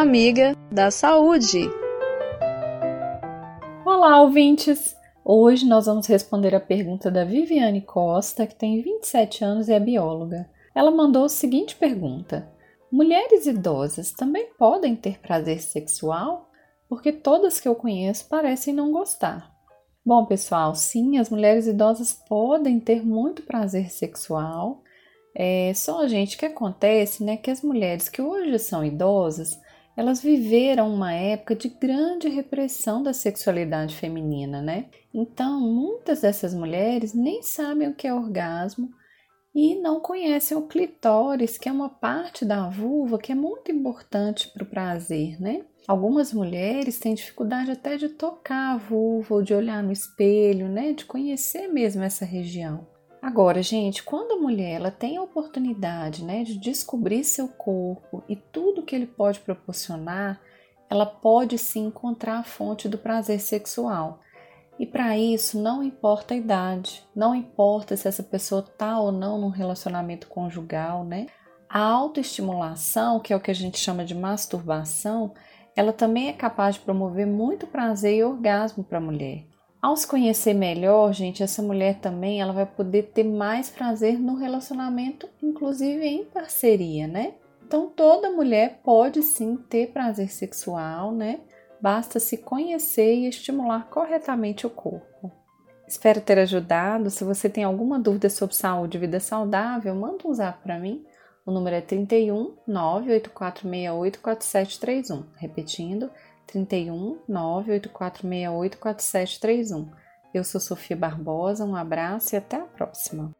amiga da saúde. Olá, ouvintes! Hoje nós vamos responder a pergunta da Viviane Costa, que tem 27 anos e é bióloga. Ela mandou a seguinte pergunta: Mulheres idosas também podem ter prazer sexual? Porque todas que eu conheço parecem não gostar. Bom, pessoal, sim, as mulheres idosas podem ter muito prazer sexual. É só, gente, que acontece, né, que as mulheres que hoje são idosas, elas viveram uma época de grande repressão da sexualidade feminina, né? Então, muitas dessas mulheres nem sabem o que é orgasmo e não conhecem o clitóris, que é uma parte da vulva que é muito importante para o prazer, né? Algumas mulheres têm dificuldade até de tocar a vulva ou de olhar no espelho, né? De conhecer mesmo essa região. Agora, gente, quando a mulher ela tem a oportunidade né, de descobrir seu corpo e tudo que ele pode proporcionar, ela pode sim encontrar a fonte do prazer sexual. E para isso não importa a idade, não importa se essa pessoa está ou não num relacionamento conjugal, né? A autoestimulação, que é o que a gente chama de masturbação, ela também é capaz de promover muito prazer e orgasmo para a mulher. Ao se conhecer melhor, gente, essa mulher também ela vai poder ter mais prazer no relacionamento, inclusive em parceria, né? Então toda mulher pode sim ter prazer sexual, né? Basta se conhecer e estimular corretamente o corpo. Espero ter ajudado. Se você tem alguma dúvida sobre saúde e vida saudável, manda um zap para mim. O número é 31 98468 4731. Repetindo, 31 98468 4731. Eu sou Sofia Barbosa, um abraço e até a próxima.